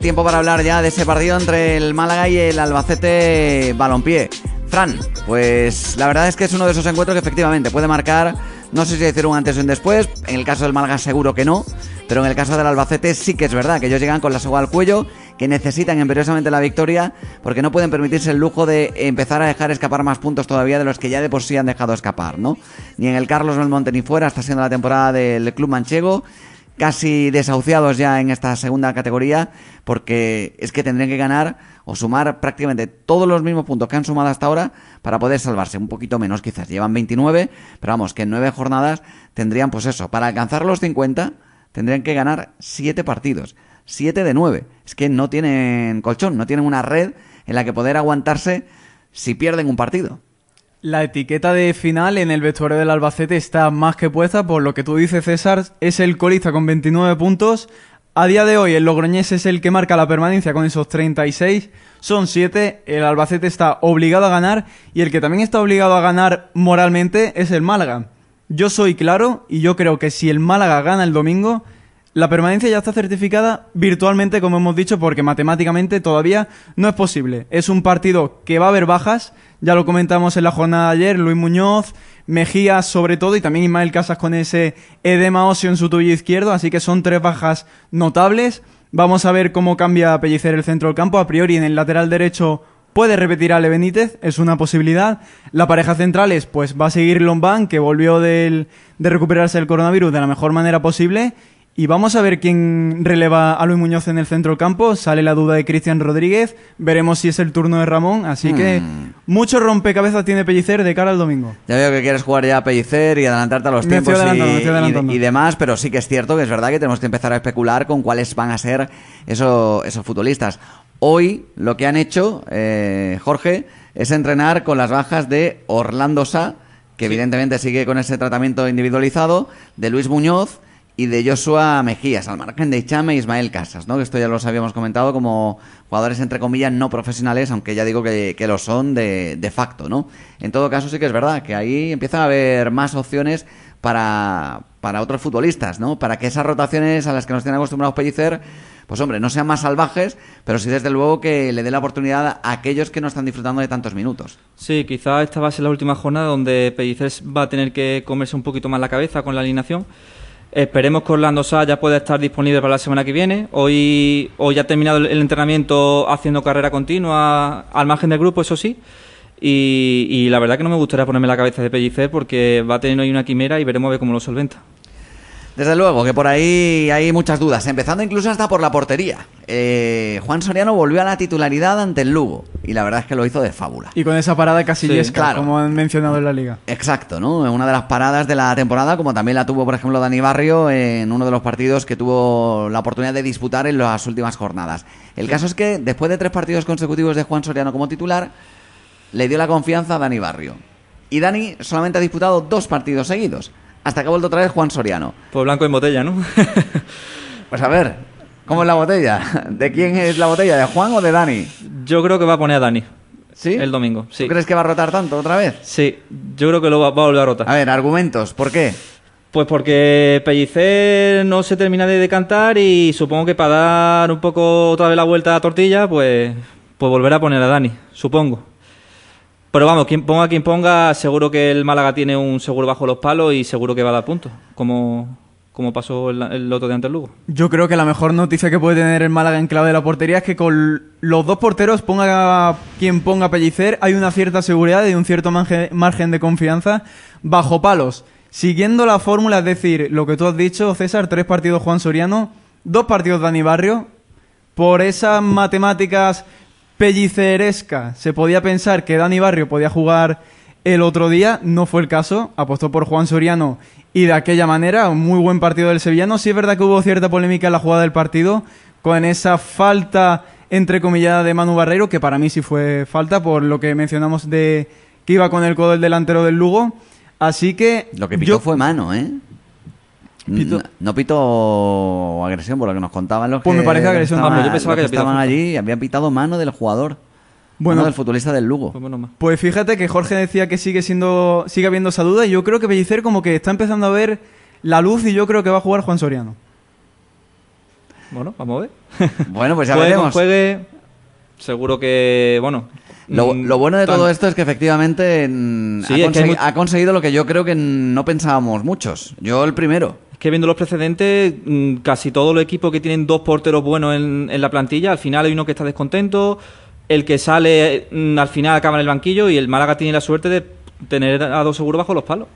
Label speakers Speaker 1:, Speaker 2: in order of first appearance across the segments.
Speaker 1: Tiempo para hablar ya de ese partido entre el Málaga y el Albacete Balompié. Fran, pues la verdad es que es uno de esos encuentros que efectivamente puede marcar, no sé si decir un antes o un después, en el caso del Málaga seguro que no, pero en el caso del Albacete sí que es verdad que ellos llegan con la soga al cuello, que necesitan imperiosamente la victoria, porque no pueden permitirse el lujo de empezar a dejar escapar más puntos todavía de los que ya de por sí han dejado escapar, ¿no? Ni en el Carlos Belmonte ni fuera, está siendo la temporada del club manchego, casi desahuciados ya en esta segunda categoría, porque es que tendrían que ganar o sumar prácticamente todos los mismos puntos que han sumado hasta ahora para poder salvarse. Un poquito menos quizás, llevan 29, pero vamos, que en nueve jornadas tendrían pues eso, para alcanzar los 50 tendrían que ganar 7 partidos, 7 de 9. Es que no tienen colchón, no tienen una red en la que poder aguantarse si pierden un partido.
Speaker 2: La etiqueta de final en el vestuario del Albacete está más que puesta, por lo que tú dices, César, es el colista con 29 puntos. A día de hoy el Logroñés es el que marca la permanencia con esos 36, son 7, el Albacete está obligado a ganar y el que también está obligado a ganar moralmente es el Málaga. Yo soy claro y yo creo que si el Málaga gana el domingo, la permanencia ya está certificada virtualmente, como hemos dicho, porque matemáticamente todavía no es posible. Es un partido que va a haber bajas, ya lo comentamos en la jornada de ayer, Luis Muñoz, Mejía sobre todo y también Ismael Casas con ese edema óseo en su tuyo izquierdo, así que son tres bajas notables. Vamos a ver cómo cambia Pellicer el centro del campo. A priori en el lateral derecho puede repetir a Le Benítez, es una posibilidad. La pareja centrales, pues va a seguir Lombán, que volvió de recuperarse del coronavirus de la mejor manera posible. Y vamos a ver quién releva a Luis Muñoz en el centro del campo. Sale la duda de Cristian Rodríguez. Veremos si es el turno de Ramón. Así que
Speaker 1: Hmm.
Speaker 2: mucho rompecabezas tiene Pellicer de cara al domingo.
Speaker 1: Ya veo que quieres jugar ya a Pellicer y adelantarte a los
Speaker 2: Me estoy
Speaker 1: tiempos y,
Speaker 2: adelantando, me estoy adelantando.
Speaker 1: y- y demás, pero sí que es cierto que es verdad que tenemos que empezar a especular con cuáles van a ser eso- esos futbolistas. Hoy lo que han hecho, eh, Jorge, es entrenar con las bajas de Orlando Sá, que evidentemente sigue con ese tratamiento individualizado, de Luis Muñoz y de Joshua Mejías, al margen de Chame e Ismael Casas, ¿no? Que esto ya los habíamos comentado como jugadores entre comillas no profesionales, aunque ya digo que, que lo son de, de facto, ¿no? En todo caso sí que es verdad que ahí empiezan a haber más opciones para, para otros futbolistas, ¿no? Para que esas rotaciones a las que nos tienen acostumbrados Pellicer, pues hombre, no sean más salvajes, pero sí desde luego que le dé la oportunidad a aquellos que no están disfrutando de tantos minutos.
Speaker 3: Sí, quizá esta va a ser la última jornada donde Pellicer va a tener que comerse un poquito más la cabeza con la alineación. Esperemos que Orlando Sá ya pueda estar disponible para la semana que viene. Hoy, hoy ha terminado el, el entrenamiento haciendo carrera continua al margen del grupo, eso sí. Y, y la verdad que no me gustaría ponerme la cabeza de Pellicer porque va a tener hoy una quimera y veremos a ver cómo lo solventa.
Speaker 1: Desde luego que por ahí hay muchas dudas, empezando incluso hasta por la portería. Eh, Juan Soriano volvió a la titularidad ante el Lugo y la verdad es que lo hizo de fábula.
Speaker 2: Y con esa parada casillesca,
Speaker 1: Sí, claro.
Speaker 2: como han mencionado en la liga.
Speaker 1: Exacto, ¿no? Una de las paradas de la temporada, como también la tuvo, por ejemplo, Dani Barrio en uno de los partidos que tuvo la oportunidad de disputar en las últimas jornadas. El caso es que después de tres partidos consecutivos de Juan Soriano como titular, le dio la confianza a Dani Barrio. Y Dani solamente ha disputado dos partidos seguidos, hasta que ha vuelto otra vez Juan Soriano.
Speaker 3: Pues blanco en botella, ¿no?
Speaker 1: Pues a ver, ¿cómo es la botella? ¿De quién es la botella? ¿De Juan o de Dani?
Speaker 3: Yo creo que va a poner a Dani
Speaker 1: ¿Sí?
Speaker 3: el domingo. Sí,
Speaker 1: ¿Tú crees que va a rotar tanto otra vez?
Speaker 3: sí yo creo que lo va, va a volver a rotar.
Speaker 1: A ver, argumentos, ¿por qué?
Speaker 3: Pues porque Pellicer no se termina de decantar y supongo que para dar un poco otra vez la vuelta a la tortilla, pues, pues volverá a poner a Dani, supongo. Pero vamos, quien ponga quien ponga, seguro que el Málaga tiene un seguro bajo los palos y seguro que va a dar puntos, como, como pasó el, el otro día ante el Lugo.
Speaker 2: Yo creo que la mejor noticia que puede tener el Málaga en clave de la portería es que con los dos porteros, ponga quien ponga Pellicer, hay una cierta seguridad y un cierto marge- margen de confianza bajo palos. Siguiendo la fórmula, es decir, lo que tú has dicho, César, tres partidos Juan Soriano, dos partidos Dani Barrio. Por esas matemáticas pellicerescas, se podía pensar que Dani Barrio podía jugar el otro día, no fue el caso, apostó por Juan Soriano y de aquella manera, un muy buen partido del sevillano. Sí es verdad que hubo cierta polémica en la jugada del partido, con esa falta entrecomillada de Manu Barreiro, que para mí sí fue falta, por lo que mencionamos de que iba con el codo el delantero del Lugo. Así que
Speaker 1: Lo que pitó
Speaker 2: yo-
Speaker 1: fue mano, ¿eh?
Speaker 2: Pito-
Speaker 1: No, no pitó agresión, por lo que nos contaban los
Speaker 2: Pues
Speaker 1: que
Speaker 2: me parece agresión.
Speaker 1: estaban,
Speaker 3: Ah, yo pensaba que había
Speaker 1: estaban
Speaker 3: pitado
Speaker 1: allí, habían pitado mano del jugador.
Speaker 2: Bueno.
Speaker 1: Mano del futbolista del Lugo.
Speaker 3: Pues.
Speaker 2: Pues fíjate que Jorge decía que sigue siendo sigue habiendo esa duda y yo creo que Pellicer como que está empezando a ver la luz y yo creo que va a jugar Juan Soriano.
Speaker 3: Bueno, vamos a ver.
Speaker 1: Bueno, pues ya
Speaker 3: Juegue
Speaker 1: veremos.
Speaker 3: juegue, seguro que, bueno...
Speaker 1: Lo,
Speaker 3: mm,
Speaker 1: lo bueno de
Speaker 3: tan-
Speaker 1: todo esto es que efectivamente mm,
Speaker 3: Sí,
Speaker 1: ha,
Speaker 3: es que hay
Speaker 1: consegui-
Speaker 3: mu-
Speaker 1: ha conseguido lo que yo creo que no pensábamos muchos. Yo el primero.
Speaker 3: Que viendo los precedentes, mm, casi todos los equipos que tienen dos porteros buenos en, en la plantilla, al final hay uno que está descontento, el que sale mm, al final acaba en el banquillo y el Málaga tiene la suerte de tener a dos seguros bajo los palos.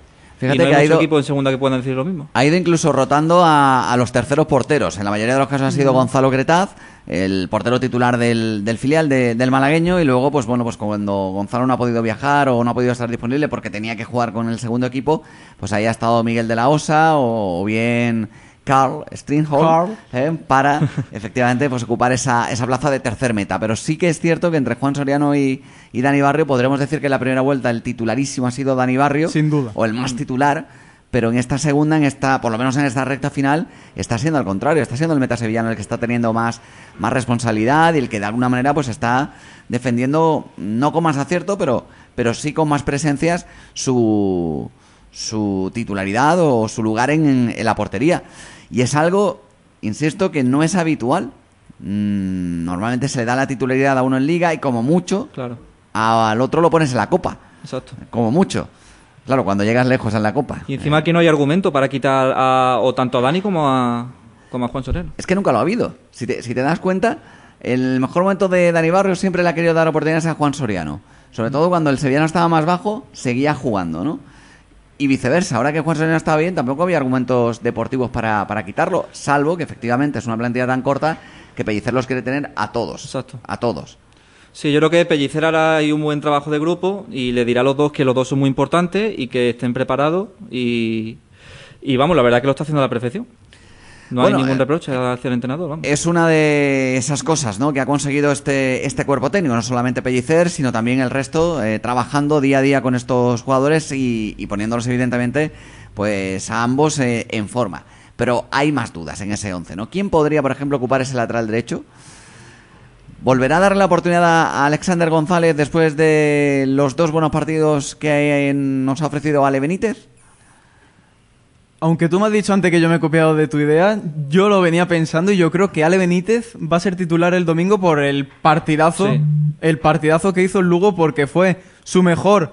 Speaker 1: Fíjate
Speaker 3: y no hay
Speaker 1: que ha ido-
Speaker 3: equipos en segunda que puedan decir lo mismo.
Speaker 1: Ha ido incluso rotando a, a los terceros porteros. En la mayoría de los casos ha sido Gonzalo Gretaz, el portero titular del, del filial de- del malagueño. Y luego, pues bueno, pues cuando Gonzalo no ha podido viajar o no ha podido estar disponible porque tenía que jugar con el segundo equipo, pues ahí ha estado Miguel de la Osa o, o bien Carl Stringholm
Speaker 2: Carl.
Speaker 1: ¿eh? para efectivamente pues ocupar esa, esa plaza de tercer meta. Pero sí que es cierto que entre Juan Soriano y, y Dani Barrio podremos decir que en la primera vuelta el titularísimo ha sido Dani Barrio.
Speaker 2: Sin duda.
Speaker 1: O el más titular. Pero en esta segunda, en esta, por lo menos en esta recta final, está siendo al contrario, está siendo el meta sevillano el que está teniendo más, más responsabilidad y el que de alguna manera pues está defendiendo, no con más acierto, pero, pero sí con más presencias su, su titularidad o su lugar en, en la portería. Y es algo, insisto, que no es habitual. Mm, normalmente se le da la titularidad a uno en liga y como mucho,
Speaker 3: Claro,
Speaker 1: al otro lo pones en la copa.
Speaker 3: exacto.
Speaker 1: Como mucho. Claro, cuando llegas lejos en la copa.
Speaker 3: Y encima aquí no hay argumento para quitar a, o tanto a Dani como a, como a Juan Soriano.
Speaker 1: Es que nunca lo ha habido. Si te, si te das cuenta, el mejor momento de Dani Barrio siempre le ha querido dar oportunidades a Juan Soriano. Sobre todo cuando el sevillano estaba más bajo, seguía jugando, ¿no? Y viceversa, ahora que Juan Soriano estaba bien, tampoco había argumentos deportivos para, para quitarlo, salvo que efectivamente es una plantilla tan corta que Pellicer los quiere tener a todos.
Speaker 3: Exacto.
Speaker 1: A todos.
Speaker 3: Sí, yo creo que Pellicer hará ahí un buen trabajo de grupo y le dirá a los dos que los dos son muy importantes y que estén preparados y, y vamos, la verdad que lo está haciendo a la perfección. No
Speaker 1: Bueno,
Speaker 3: hay ningún
Speaker 1: eh,
Speaker 3: reproche hacia el entrenador, vamos.
Speaker 1: Es una de esas cosas ¿no? que ha conseguido este, este cuerpo técnico, no solamente Pellicer, sino también el resto, eh, trabajando día a día con estos jugadores y, y poniéndolos evidentemente pues a ambos eh, en forma. Pero hay más dudas en ese 11, ¿no? ¿Quién podría, por ejemplo, ocupar ese lateral derecho? ¿Volverá a darle la oportunidad a Alexander González después de los dos buenos partidos que eh, nos ha ofrecido Ale Benítez?
Speaker 2: Aunque tú me has dicho antes que yo me he copiado de tu idea, yo lo venía pensando y yo creo que Ale Benítez va a ser titular el domingo por el partidazo,
Speaker 3: Sí.
Speaker 2: el partidazo que hizo el Lugo porque fue su mejor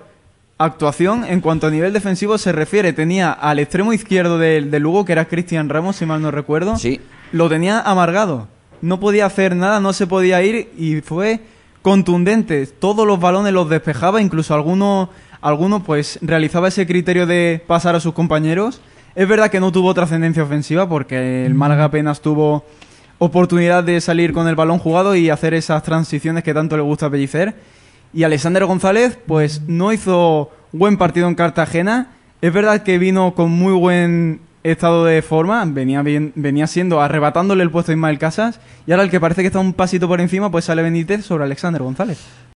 Speaker 2: actuación en cuanto a nivel defensivo se refiere. Tenía al extremo izquierdo del, del Lugo, que era Cristian Ramos, si mal no recuerdo.
Speaker 1: Sí.
Speaker 2: Lo tenía amargado. No podía hacer nada, no se podía ir y fue contundente. Todos los balones los despejaba, incluso algunos, algunos pues realizaba ese criterio de pasar a sus compañeros. Es verdad que no tuvo trascendencia ofensiva porque el Málaga apenas tuvo oportunidad de salir con el balón jugado y hacer esas transiciones que tanto le gusta Pellicer. Y Alexander González, pues no hizo buen partido en Cartagena. Es verdad que vino con muy buen estado de forma, venía bien, venía siendo arrebatándole el puesto a Ismael Casas y ahora el que parece que está un pasito por encima pues sale Benítez sobre Alexander González.